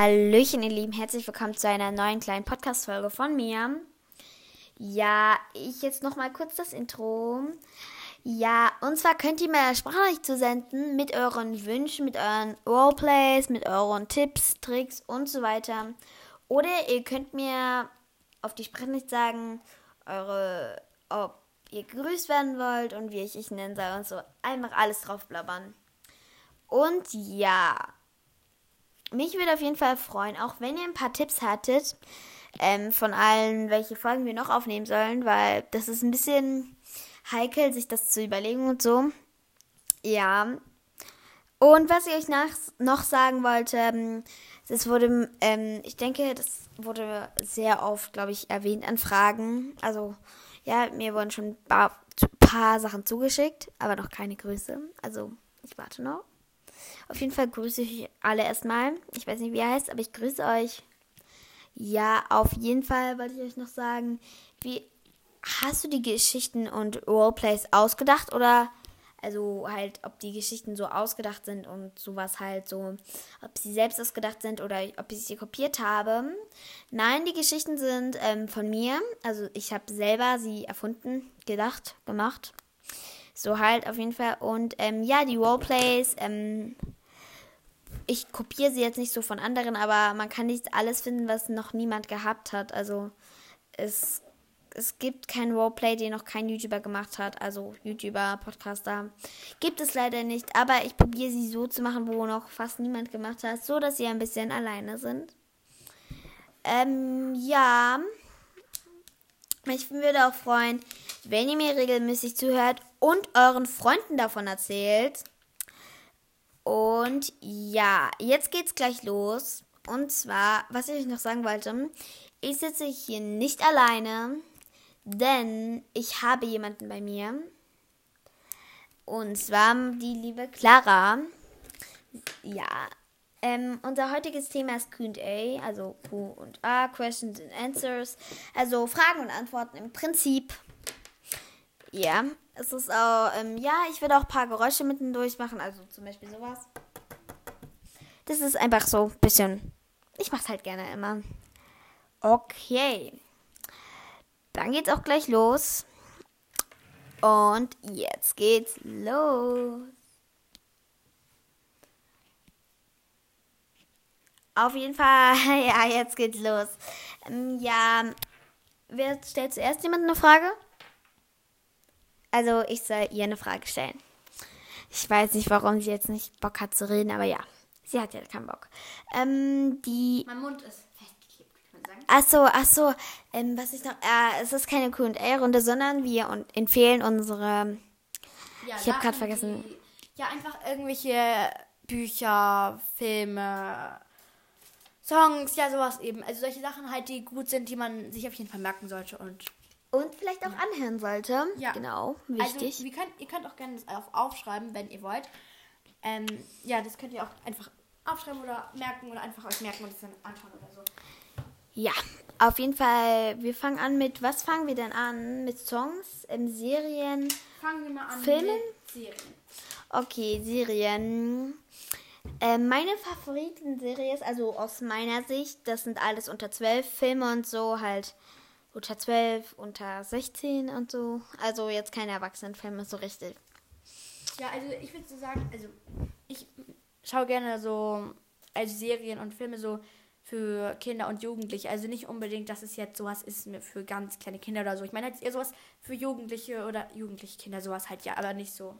Hallöchen, ihr Lieben, herzlich willkommen zu einer neuen kleinen Podcast-Folge von mir. Ja, ich jetzt nochmal kurz das Intro. Ja, und zwar könnt ihr mir Sprachnachricht zusenden mit euren Wünschen, mit euren Roleplays, mit euren Tipps, Tricks und so weiter. Oder ihr könnt mir auf die Sprachnachricht sagen, eure, ob ihr gegrüßt werden wollt und wie ich euch nennen soll und so. Einfach alles drauf blabbern. Und ja, mich würde auf jeden Fall freuen, auch wenn ihr ein paar Tipps hattet ähm, von allen, welche Folgen wir noch aufnehmen sollen, weil das ist ein bisschen heikel, sich das zu überlegen und so. Ja. Und was ich euch nach, noch sagen wollte, ähm, das wurde, ähm, ich denke, das wurde sehr oft, glaube ich, erwähnt an Fragen. Also, ja, mir wurden schon ein paar, paar Sachen zugeschickt, aber noch keine Grüße. Also, ich warte noch. Auf jeden Fall grüße ich alle erstmal. Ich weiß nicht, wie er heißt, aber ich grüße euch. Ja, auf jeden Fall wollte ich euch noch sagen, wie hast du die Geschichten und Roleplays ausgedacht oder also halt, ob die Geschichten so ausgedacht sind und sowas halt so, ob sie selbst ausgedacht sind oder ob ich sie kopiert habe. Nein, die Geschichten sind ähm, von mir. Also ich habe selber sie erfunden, gedacht, gemacht. So halt auf jeden Fall. Und ähm, ja, die Roleplays, ähm, ich kopiere sie jetzt nicht so von anderen, aber man kann nicht alles finden, was noch niemand gehabt hat. Also es, es gibt kein Roleplay, den noch kein YouTuber gemacht hat. Also YouTuber, Podcaster. Gibt es leider nicht. Aber ich probiere sie so zu machen, wo noch fast niemand gemacht hat, so dass sie ein bisschen alleine sind. Ähm, ja. Ich würde auch freuen, wenn ihr mir regelmäßig zuhört und euren Freunden davon erzählt. Und ja, jetzt geht's gleich los. Und zwar, was ich euch noch sagen wollte, ich sitze hier nicht alleine, denn ich habe jemanden bei mir. Und zwar die liebe Clara. Ja, ähm, unser heutiges Thema ist QA, also Q und A, Questions and Answers, also Fragen und Antworten im Prinzip. Ja, es ist auch, ähm, ja, ich werde auch ein paar Geräusche mittendurch machen, also zum Beispiel sowas. Das ist einfach so ein bisschen, ich mache es halt gerne immer. Okay. Dann geht's auch gleich los. Und jetzt geht's los. Auf jeden Fall, ja, jetzt geht's los. Ähm, ja, wer stellt zuerst jemand eine Frage? Also ich soll ihr eine Frage stellen. Ich weiß nicht, warum sie jetzt nicht Bock hat zu reden, aber ja, sie hat ja keinen Bock. Ähm, die. Mein Mund ist festgeklebt, kann man sagen. Ach so, ach so. Ähm, was ich noch. Äh, es ist keine Q&A-Runde, sondern wir und empfehlen unsere. Ja, Ich hab grad Sachen, vergessen. Die, ja, einfach irgendwelche Bücher, Filme, Songs, ja, sowas eben. Also solche Sachen halt, die gut sind, die man sich auf jeden Fall merken sollte. Und Und vielleicht auch anhören sollte. Ja. Genau, wichtig. Also, könnt, ihr könnt auch gerne das auf, aufschreiben, wenn ihr wollt. Ähm, ja, das könnt ihr auch einfach aufschreiben oder merken oder einfach euch merken und es dann anschauen oder so. ja, auf jeden Fall. Wir fangen an mit. Was fangen wir denn an? Mit Songs, ähm, Serien. Fangen wir mal an Filmen? mit Serien. Okay, Serien. Ähm, meine Favoriten-Serie ist, also aus meiner Sicht, das sind alles unter 12 Filme und so, halt unter 12, unter 16 und so. Also jetzt keine Erwachsenenfilme, so richtig. Ja, also ich würde so sagen, also ich schaue gerne so also Serien und Filme so für Kinder und Jugendliche. Also nicht unbedingt, dass es jetzt sowas ist für ganz kleine Kinder oder so. Ich meine halt eher sowas für Jugendliche oder jugendliche Kinder, sowas halt ja, aber nicht so.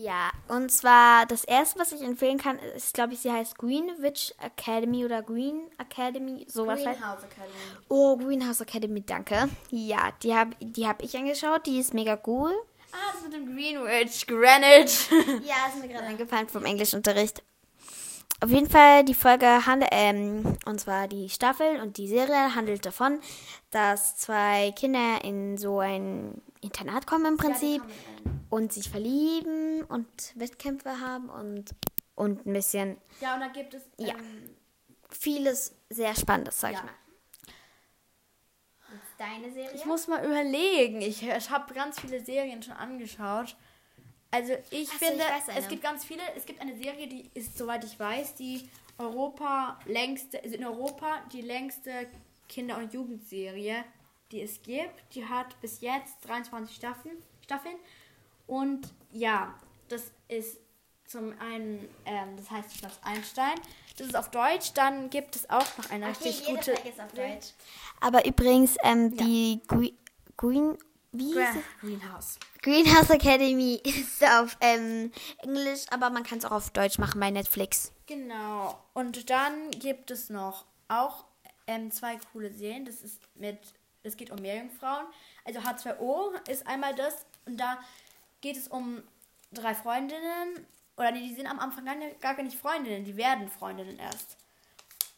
Ja. Und zwar das erste, was ich empfehlen kann, ist, glaube ich, sie heißt Greenwich Academy oder Green Academy, sowas halt. Academy. Oh, Greenhouse Academy, danke. Ja, die habe die hab ich angeschaut, die ist mega cool. Ah, das mit dem Greenwich, Greenwich. Ja, ist mir gerade eingefallen vom Englischunterricht. Auf jeden Fall, die Folge handelt, ähm, und zwar die Staffel und die Serie handelt davon, dass zwei Kinder in so ein Internat kommen im Prinzip und sich verlieben und Wettkämpfe haben und, und ein bisschen Ja, und da gibt es. Ja. Ähm, vieles sehr Spannendes, sag Ja. ich mal. Deine Serie? ich muss mal überlegen. Ich, ich habe ganz viele Serien schon angeschaut. Also ich Ach so, finde, ich es gibt ganz viele. Es gibt eine Serie, die ist, soweit ich weiß, die Europa längste, also in Europa die längste Kinder- und Jugendserie, die es gibt. Die hat bis jetzt 23 Staffeln. Staffeln. Und ja, das ist zum einen, ähm, das heißt Schloss Einstein. Das ist auf Deutsch. Dann gibt es auch noch eine Okay, richtig gute. Ist auf Deutsch. Aber übrigens, ähm, Ja. die Gre Green, wie? Greenhouse. Greenhouse Academy ist auf ähm, Englisch, aber man kann es auch auf Deutsch machen bei Netflix. Genau. Und dann gibt es noch auch ähm, zwei coole Serien. Das ist mit, es geht um Meerjungfrauen. Also H2O ist einmal das und da geht es um drei Freundinnen. Oder nee, die sind am Anfang gar nicht, gar nicht Freundinnen, die werden Freundinnen erst.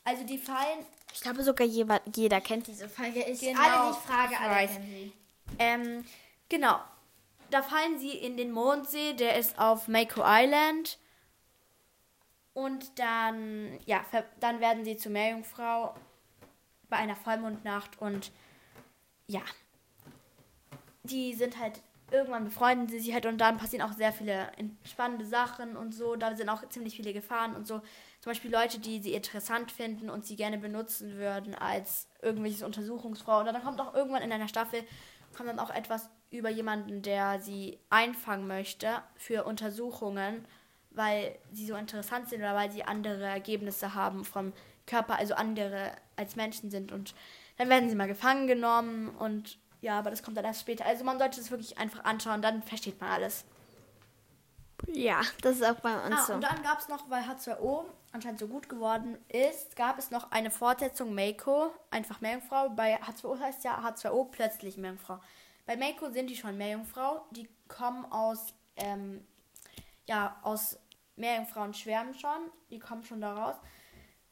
Also die fallen, Ich glaube sogar jeder, jeder kennt diese Folge. Ich Genau, alle, die ich frage, ich alle kennen sie. Ähm, genau. Da fallen sie in den Mondsee, der ist auf Mako Island. Und dann, ja, dann werden sie zur Meerjungfrau bei einer Vollmondnacht und ja, die sind halt, irgendwann befreunden sie sich halt und dann passieren auch sehr viele spannende Sachen und so. Da sind auch ziemlich viele Gefahren und so. Zum Beispiel Leute, die sie interessant finden und sie gerne benutzen würden als irgendwelches Untersuchungsfrau. Und dann kommt auch irgendwann in einer Staffel, kommt dann auch etwas über jemanden, der sie einfangen möchte für Untersuchungen, weil sie so interessant sind oder weil sie andere Ergebnisse haben vom Körper, also andere als Menschen sind. Und dann werden sie mal gefangen genommen und ja, aber das kommt dann erst später. Also man sollte es wirklich einfach anschauen, dann versteht man alles. Ja, das ist auch bei uns Ah, so. und dann gab es noch, weil H2O anscheinend so gut geworden ist, gab es noch eine Fortsetzung Mako, einfach Meerjungfrau. Bei H2O heißt ja H2O plötzlich Meerjungfrau. Bei Mako sind die schon Meerjungfrau. Die kommen aus, ähm, ja, aus Meerjungfrauen schwärmen schon. Die kommen schon da raus.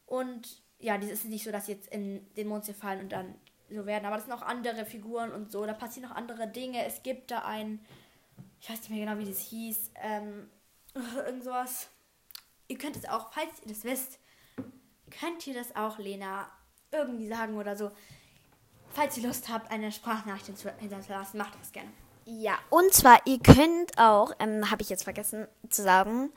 Und ja, das ist nicht so, dass sie jetzt in den Mondsee fallen und dann so werden. Aber das sind auch andere Figuren und so. Da passieren noch andere Dinge. Es gibt da ein, ich weiß nicht mehr genau, wie das hieß, ähm, irgend sowas. Ihr könnt es auch, falls ihr das wisst, könnt ihr das auch Lena irgendwie sagen oder so. Falls ihr Lust habt, eine Sprachnachricht hinterlassen, macht das gerne. Ja, und zwar, ihr könnt auch, ähm, habe ich jetzt vergessen zu sagen,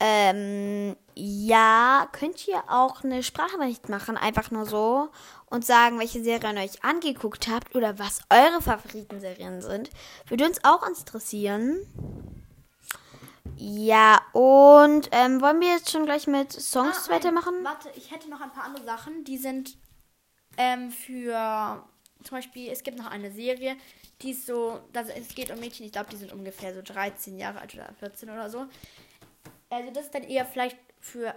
ähm, ja, könnt ihr auch eine Sprachnachricht machen, einfach nur so und sagen, welche Serien ihr euch angeguckt habt oder was eure Favoritenserien sind. Würde uns auch interessieren. Ja, und ähm, wollen wir jetzt schon gleich mit Songs Ah, weitermachen? Warte, ich hätte noch ein paar andere Sachen, die sind ähm, für zum Beispiel, es gibt noch eine Serie, die ist so, das, es geht um Mädchen, ich glaube, die sind ungefähr so 13 Jahre alt oder 14 oder so. Also das ist dann eher vielleicht für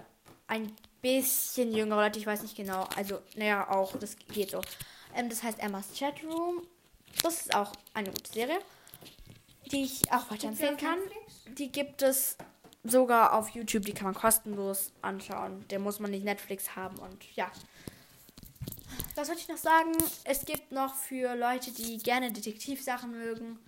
ein bisschen jüngere Leute, ich weiß nicht genau. Also, naja, auch, das geht so. Ähm, das heißt Emmas Chatroom. Das ist auch eine gute Serie, die ich auch weiterempfehlen kann. Die gibt es sogar auf YouTube, die kann man kostenlos anschauen. Der muss man nicht Netflix haben und ja. Was wollte ich noch sagen? Es gibt noch für Leute, die gerne Detektivsachen mögen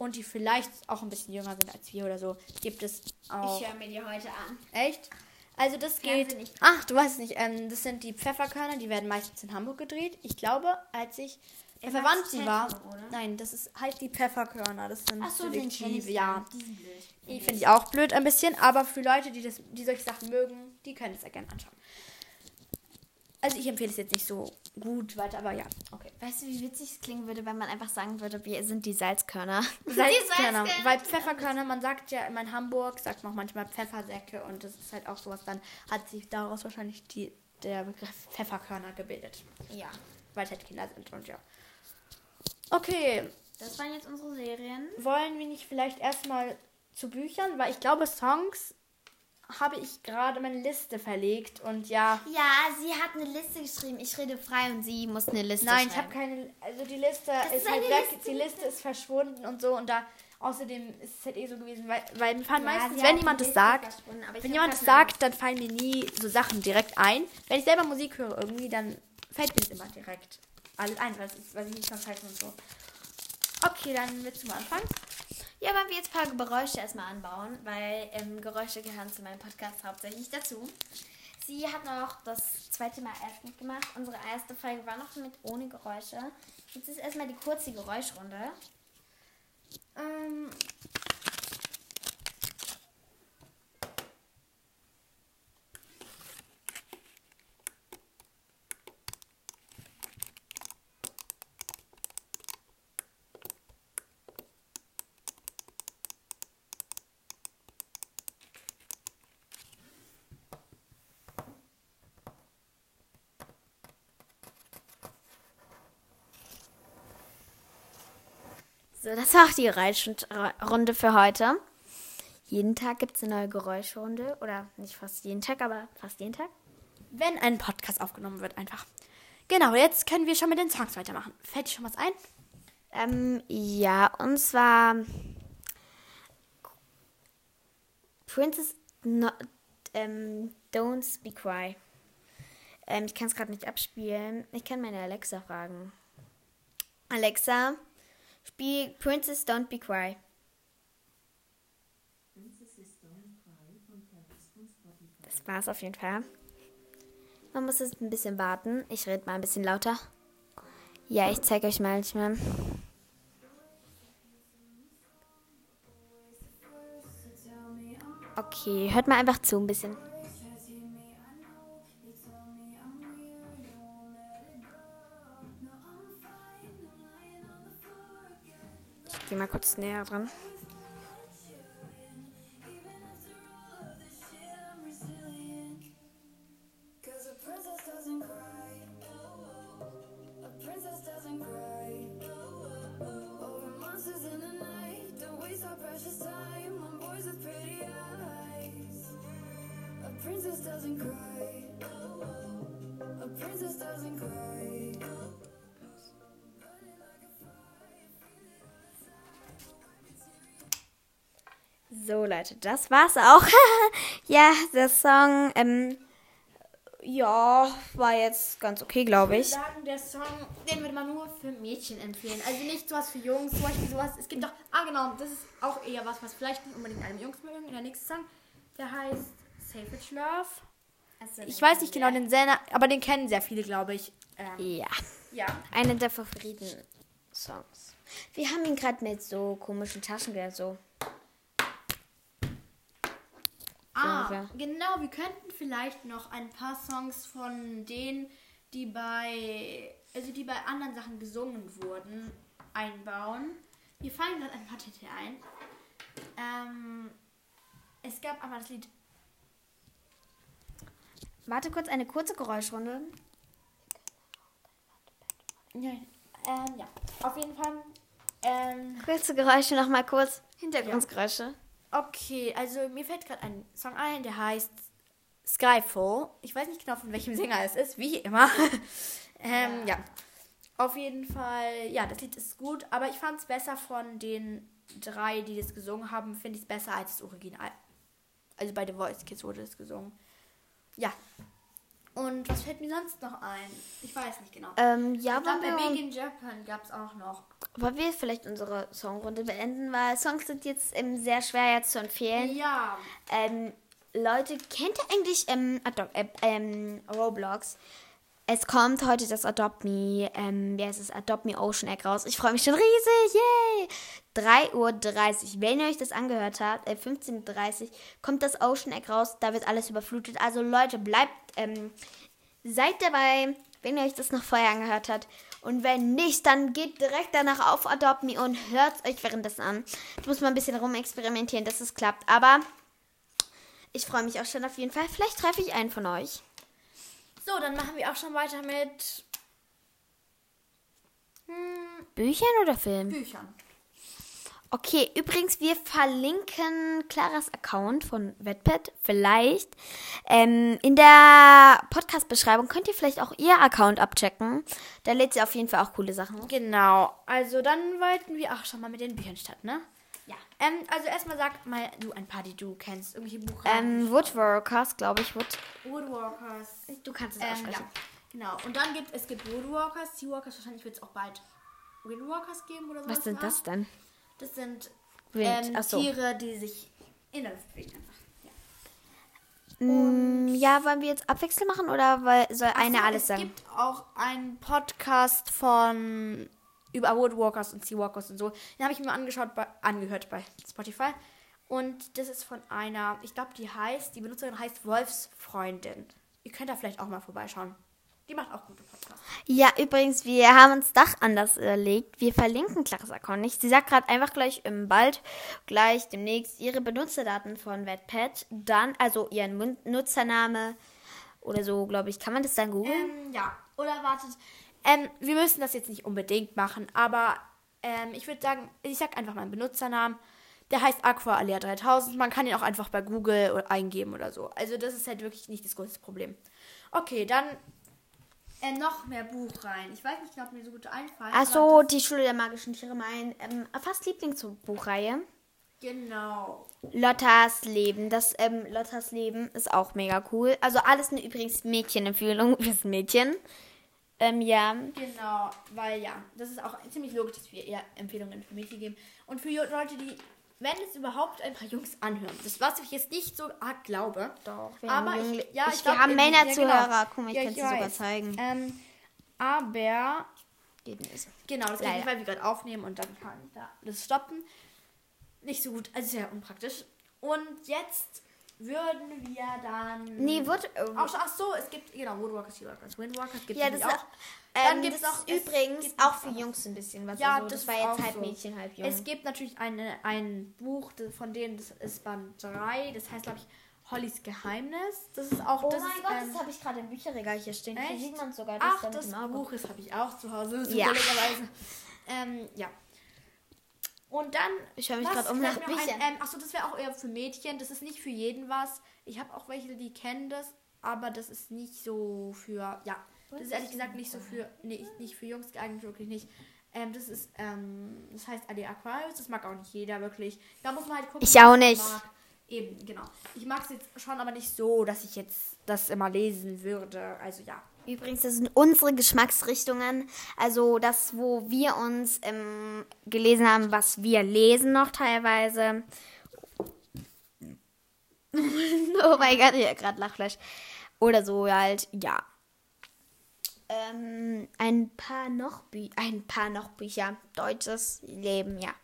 und die vielleicht auch ein bisschen jünger sind als wir oder so, gibt es auch. höre mir die heute an. Echt? Also das Fernsehen geht. nicht. Ach, du weißt nicht. Ähm, das sind die Pfefferkörner, die werden meistens in Hamburg gedreht. Ich glaube, als ich Im verwandt Max war. Oder? Nein, das ist halt die Pfefferkörner. Das sind Ach so, Detektive, ich ja. Die finde ich auch blöd ein bisschen, aber für Leute, die, das, die solche Sachen mögen, die können es ja gerne anschauen. Also ich empfehle es jetzt nicht so gut weiter, aber ja, okay. Weißt du, wie witzig es klingen würde, wenn man einfach sagen würde, wir sind die Salzkörner? Salzkörner. Weil Pfefferkörner, man sagt ja in Hamburg, sagt man auch manchmal Pfeffersäcke und das ist halt auch sowas, dann hat sich daraus wahrscheinlich die, der Begriff Pfefferkörner gebildet. Ja. Weil es halt Kinder sind und ja. Okay, Das waren jetzt unsere Serien. wollen wir nicht vielleicht erstmal zu Büchern, weil ich glaube, Songs habe ich gerade meine Liste verlegt und ja. Ja, sie hat eine Liste geschrieben. Ich rede frei und sie muss eine Liste Nein, ich schreiben. habe keine. Also die Liste Das ist halt weg. Liste, die Liste ist verschwunden und so und da. Außerdem ist es halt eh so gewesen, weil, weil mir fallen Ja, meistens, wenn jemand das sagt, ich wenn jemand das sagt, dann fallen mir nie so Sachen direkt ein. Wenn ich selber Musik höre irgendwie, dann fällt mir das immer direkt alles ein, was ich, was ich nicht verzeihne und so. Okay, dann willst du mal anfangen? Ja, wollen wir jetzt ein paar Geräusche erstmal anbauen, weil ähm, Geräusche gehören zu meinem Podcast hauptsächlich dazu. Sie hat noch das zweite Mal erst mitgemacht. Unsere erste Folge war noch mit ohne Geräusche. Jetzt ist erstmal die kurze Geräuschrunde. Ähm, So, das war auch die Geräuschrunde für heute. Jeden Tag gibt es eine neue Geräuschrunde. Oder nicht fast jeden Tag, aber fast jeden Tag. Wenn ein Podcast aufgenommen wird, einfach. Genau, jetzt können wir schon mit den Songs weitermachen. Fällt dir schon was ein? Ähm, ja, und zwar Princess no, ähm, Don't Speak Cry. Ähm, ich kann es gerade nicht abspielen. Ich kann meine Alexa fragen. Alexa, spiel Princess Don't Be Cry. Das war's auf jeden Fall. Man muss jetzt ein bisschen warten. Ich rede mal ein bisschen lauter. Ja, ich zeige euch manchmal. Okay, hört mal einfach zu ein bisschen. Gehe mal kurz näher dran. So, Leute, das war's auch. ja, der Song, ähm, ja, war jetzt ganz okay, glaube ich. Ich würde sagen, der Song, den würde man nur für Mädchen empfehlen. Also nicht sowas für Jungs, zum Beispiel sowas. Es gibt doch, ah genau, das ist auch eher was, was vielleicht nicht unbedingt einem Jungs mögen. In der nächsten Song, der heißt Savage Love. Also, ich weiß nicht genau den Sender, aber den kennen sehr viele, glaube ich. Ähm, ja. Ja. Einer der Favoriten-Songs. Wir haben ihn gerade mit so komischen Taschengeld so. Ah, so genau. Wir könnten vielleicht noch ein paar Songs von denen, die bei, also die bei anderen Sachen gesungen wurden, einbauen. Mir fallen gerade ein paar Titel ein. Ähm, es gab aber das Lied Warte kurz, eine kurze Geräuschrunde. Ja, ähm, ja. auf jeden Fall. Ähm, kurze Geräusche nochmal kurz. Hintergrundgeräusche. Ja. Okay, also mir fällt gerade ein Song ein, der heißt Skyfall. Ich weiß nicht genau, von welchem Sänger es ist, wie immer. ähm, ja. ja. Auf jeden Fall, ja, das Lied ist gut, aber ich fand es besser von den drei, die das gesungen haben, finde ich es besser als das Original. Also bei The Voice Kids wurde es gesungen. Ja. Und was fällt mir sonst noch ein? Ich weiß nicht genau. Ähm, ja, ich glaube, bei Big in Japan gab es auch noch. Wollen wir vielleicht unsere Songrunde beenden, weil Songs sind jetzt ähm, sehr schwer jetzt zu empfehlen. Ja. Ähm, Leute, kennt ihr eigentlich ähm, äh, ähm, Roblox? Es kommt heute das Adopt Me, ähm, wie heißt es, Adopt Me Ocean Egg raus. Ich freue mich schon riesig, yay! 3.30 Uhr, wenn ihr euch das angehört habt, äh, 15.30 Uhr, kommt das Ocean Egg raus, da wird alles überflutet. Also Leute, bleibt, ähm, seid dabei, wenn ihr euch das noch vorher angehört habt. Und wenn nicht, dann geht direkt danach auf Adopt Me und hört euch währenddessen an. Ich muss mal ein bisschen rumexperimentieren, dass es klappt. Aber ich freue mich auch schon auf jeden Fall. Vielleicht treffe ich einen von euch. So, dann machen wir auch schon weiter mit hm, Büchern oder Filmen? Büchern. Okay, übrigens, wir verlinken Claras Account von Wattpad vielleicht. Ähm, in der Podcast-Beschreibung könnt ihr vielleicht auch ihr Account abchecken. Da lädt sie auf jeden Fall auch coole Sachen. Genau. Also dann wollten wir auch schon mal mit den Büchern starten, ne? Ja. Ähm, also erstmal sag mal du ein paar, die du kennst. Irgendwelche Buch. Ähm, Woodworkers, glaube ich. Wood Woodworkers. Du kannst es ähm, aussprechen. Ja. Genau. Und dann gibt es gibt Woodworkers, Seawalkers. Wahrscheinlich wird es auch bald Windwalkers geben oder so. Was sind das denn? Das sind ähm, so. Tiere, die sich in der Luft bewegen. Ja. Mm, ja, wollen wir jetzt abwechselnd machen oder soll eine so, alles sagen? Es gibt auch einen Podcast von über Woodwalkers und Seawalkers und so. Den habe ich mir angeschaut, bei, angehört bei Spotify. Und das ist von einer, ich glaube, die heißt, die Benutzerin heißt Wolfsfreundin. Ihr könnt da vielleicht auch mal vorbeischauen. Die macht auch gute Podcasts. Ja, übrigens, wir haben uns Dach anders überlegt. Wir verlinken Account nicht. Sie sagt gerade einfach gleich im bald, gleich demnächst ihre Benutzerdaten von Wattpad. Dann, also ihren Nutzername oder so, glaube ich. Kann man das dann googeln? Ähm, ja. Oder wartet. Ähm, wir müssen das jetzt nicht unbedingt machen, aber Ähm, ich würde sagen, ich sag einfach meinen Benutzernamen. Der heißt Aqualea 3000. Man kann ihn auch einfach bei Google eingeben oder so. Also das ist halt wirklich nicht das größte Problem. Okay, dann äh, noch mehr Buchreihen. Ich weiß nicht, ob mir so gut einfallen. Achso, die Schule der magischen Tiere, mein ähm, fast Lieblingsbuchreihe. Genau. Lottas Leben. Das ähm, Lottas Leben ist auch mega cool. Also alles eine übrigens Mädchenempfehlung fürs Mädchen. Ähm, ja. Genau, weil ja, das ist auch ziemlich logisch, dass wir eher Empfehlungen für Mädchen geben. Und für Leute, die, wenn es überhaupt ein paar Jungs anhören, das was ich jetzt nicht so arg glaube. Doch, wir aber haben, ich, ja, ich, ich wir glaub, haben irgendwie- Männer-Zuhörer. genau. Guck mal, ich Ja, kann es dir sogar zeigen. Ähm, aber Geht nicht. Genau, das geht Leider. nicht, weil wir gerade aufnehmen und dann kann ich da das stoppen. Nicht so gut, also sehr unpraktisch. Und jetzt würden wir dann. Nee, wird. Ach, so- ach so, es gibt, genau, Woodwalkers, Seawalkers, Windwalkers gibt es Ja, das auch. Ähm, Dann noch- ist es übrigens gibt auch für. Jungs ein bisschen was. Ja, also, das das, war jetzt auch halb so. Mädchen, halb Jung. Es gibt natürlich eine, ein Buch von denen, das ist Band 3, das heißt, glaube ich, Hollys Geheimnis. Das ist auch oh das. mein ist, Gott, ähm, das habe ich gerade im Bücherregal hier stehen. Hier Echt? sieht man sogar das Ach, das. Buch ist habe ich auch zu Hause, Ja. Ähm, ja. Und dann. Ich schaue mich gerade um nach? Büchern. Ähm, achso, das wäre auch eher für Mädchen. Das ist nicht für jeden was. Ich habe auch welche, die kennen das, aber das ist nicht so für. Ja, das ist ehrlich gesagt nicht so für. Nee, nicht für Jungs geeignet, wirklich nicht. Ähm, das ist, ähm, das heißt AD Aquarius, das mag auch nicht jeder wirklich. Da muss man halt gucken. Ich auch nicht. Eben, genau. Ich mag es jetzt schon, aber nicht so, dass ich jetzt das immer lesen würde. Also ja. Übrigens, das sind unsere Geschmacksrichtungen. Also das, wo wir uns ähm, gelesen haben, was wir lesen noch teilweise. oh mein Gott, ich habe gerade Lachfleisch. Oder so halt, ja. Ähm, ein paar noch Bü ein paar noch Bücher. Deutsches Leben, ja.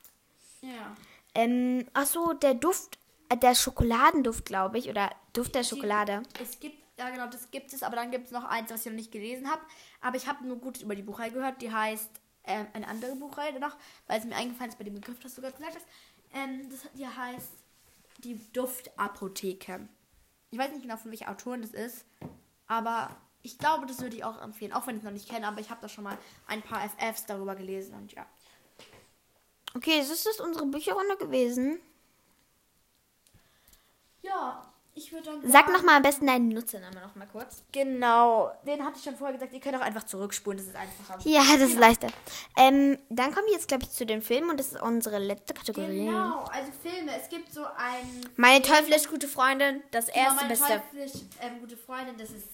Ja. Ähm, ach so, der Duft, äh, der Schokoladenduft, glaube ich, oder Duft der Schokolade. Es gibt, ja genau, das gibt es, aber dann gibt es noch eins, was ich noch nicht gelesen habe. Aber ich habe nur Gutes über die Buchreihe gehört. Die heißt ähm, eine andere Buchreihe noch, weil es mir eingefallen ist bei dem Begriff, das du gerade gesagt hast. Ähm, das, die heißt die Duftapotheke. Ich weiß nicht genau, von welcher Autorin das ist, aber ich glaube, das würde ich auch empfehlen. Auch wenn ich es noch nicht kenne, aber ich habe da schon mal ein paar FFs darüber gelesen und ja. Okay, das ist unsere Bücherrunde gewesen. Ja, ich würde dann Sag noch mal am besten deinen Nutzernamen noch mal kurz. Genau, den hatte ich schon vorher gesagt. Ihr könnt auch einfach zurückspulen, das ist einfacher. Ja, das ist leichter. Ähm, dann kommen wir jetzt, glaube ich, zu den Filmen und das ist unsere letzte Kategorie. Genau, also Filme. Es gibt so ein. Meine teuflisch gute Freundin, das Genau, erste meine Beste. teuflisch ähm, gute Freundin, das ist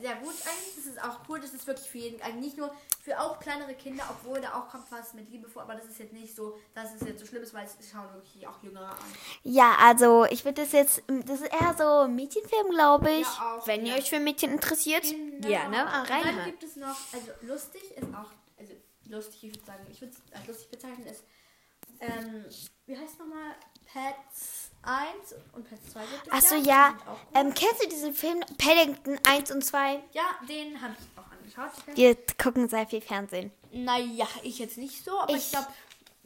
sehr gut eigentlich. Das ist auch cool, das ist wirklich für jeden, also nicht nur für auch kleinere Kinder, obwohl da auch kommt was mit Liebe vor, aber das ist jetzt nicht so, dass es jetzt so schlimm ist, weil es schauen wirklich auch Jüngere an. Ja, also ich würde das jetzt, das ist eher so ein Mädchenfilm, glaube ich. Ja, auch, Wenn ja. ihr euch für Mädchen interessiert, gerne Genau. Und Dann reinhören. gibt es noch, also lustig ist auch, also lustig, ich würde sagen, ich würde es als lustig bezeichnen, ist, ähm, wie heißt nochmal? Pets 1 und Pets 2 gibt es Achso, ja. ja. Ähm, kennst du diesen Film Paddington 1 und 2? ja, den habe ich auch angeschaut. Wir gucken sehr viel Fernsehen. Naja, ich jetzt nicht so, aber ich, Ich- glaube,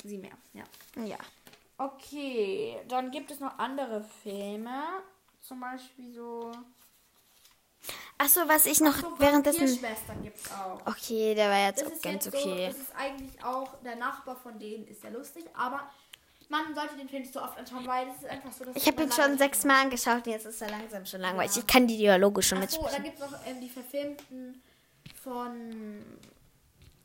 sie mehr. Ja. Ja. Okay, dann gibt es noch andere Filme. Zum Beispiel so. Achso, was ich noch so währenddessen. Vampirschwestern gibt es auch. Okay, der war jetzt Das auch ist ganz jetzt okay. so, das ist eigentlich auch der Nachbar von denen, ist ja lustig, aber man sollte den Film nicht so oft anschauen, weil das ist einfach so, dass Ich habe ihn schon sechsmal angeschaut und jetzt ist er langsam schon langweilig. Ich kann die Dialoge schon Achso, dann mitsprechen. gibt es noch ähm, die verfilmten von.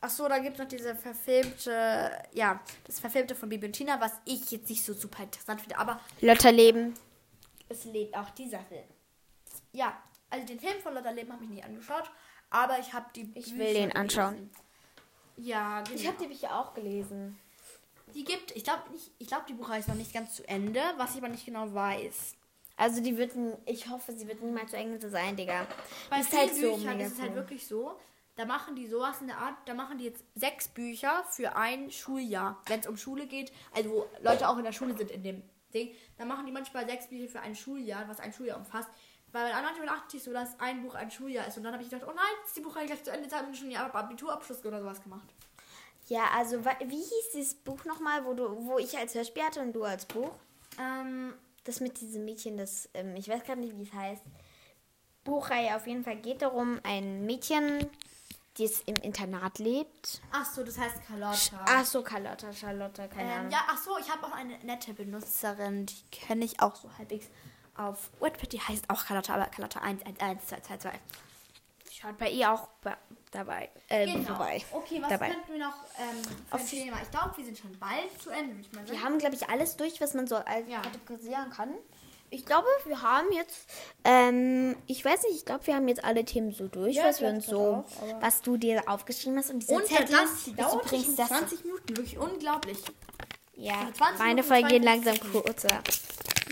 Achso, da gibt es noch diese verfilmte, ja, das verfilmte von Bibi und Tina, was ich jetzt nicht so super interessant finde, aber Lotterleben. es lebt auch dieser Film. Ja, also den Film von Lotta Leben habe ich nie angeschaut, aber ich habe die Ich will den Bücher anschauen. gelesen. Ja, genau. Ich habe die Bücher auch gelesen. Die gibt, ich glaube nicht, ich glaube die Buchreihe ist noch nicht ganz zu Ende, was ich aber nicht genau weiß. Also die wird, ich hoffe, sie wird niemals zu Ende sein, Digga. Bei ist vielen halt so Büchern ist es halt wirklich so, da machen die sowas in der Art, da machen die jetzt sechs Bücher für ein Schuljahr, wenn es um Schule geht, also wo Leute auch in der Schule sind in dem Ding, dann machen die manchmal sechs Bücher für ein Schuljahr, was ein Schuljahr umfasst. Weil manchmal dachte ich so, dass ein Buch ein Schuljahr ist. Und dann habe ich gedacht, oh nein, ist die Buchreihe gleich zu Ende, jetzt haben wir schon ja Abiturabschluss oder sowas gemacht. Ja, also wie hieß dieses Buch nochmal, wo du, wo ich als Hörspiel hatte und du als Buch? Ähm, Das mit diesem Mädchen, das, ähm, ich weiß gerade nicht, wie es heißt. Buchreihe auf jeden Fall geht darum, ein Mädchen die jetzt im Internat lebt. Ach so, das heißt Carlotta. Ach so, Carlotta, Charlotte, keine Ähm, Ahnung. ja, ach so, ich habe auch eine nette Benutzerin, die kenne ich auch so halbwegs auf Wattpad. Die heißt auch Carlotta, aber Carlotta 111222. Schaut bei ihr auch bei, dabei. Vorbei. Genau. Okay, was dabei. könnten wir noch ähm, für ein Thema? Ich glaube, wir sind schon bald zu Ende, ich sagen. Wir haben, glaube ich, alles durch, was man so als Ja. kategorisieren kann. Ich glaube, wir haben jetzt, ähm, ich weiß nicht, ich glaube, wir haben jetzt alle Themen so durch, Ja, was wir uns so, auch, was du dir aufgeschrieben hast und diese Und Zettel, das, die dauert bringst das. 20 Minuten, wirklich unglaublich. Ja, 20 meine Minuten, Folgen gehen 52 langsam Sekunden. kurzer.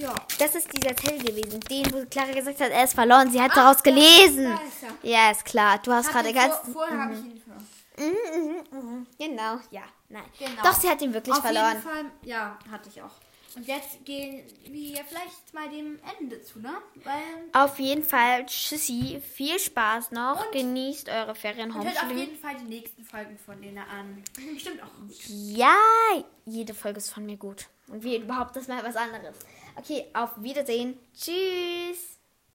Ja. Das ist dieser Zettel gewesen, den, wo Clara gesagt hat, er ist verloren. Sie hat Ach, daraus da- gelesen. ist. Ja, ist klar. Du hast gerade ganz. vor, vorher habe ich ihn verloren. Mhm, mhm, mhm. Genau, ja, nein. Genau. Doch, sie hat ihn wirklich Auf verloren. jeden Fall, ja, hatte ich auch. Und jetzt gehen wir vielleicht mal dem Ende zu, ne? Weil Auf jeden Fall, tschüssi, viel Spaß noch, Und- genießt eure Ferien, und hört auf jeden Fall die nächsten Folgen von denen an. Bestimmt auch gut. Ja, jede Folge ist von mir gut. Und wie überhaupt das mal was anderes. Okay, auf Wiedersehen. Tschüss.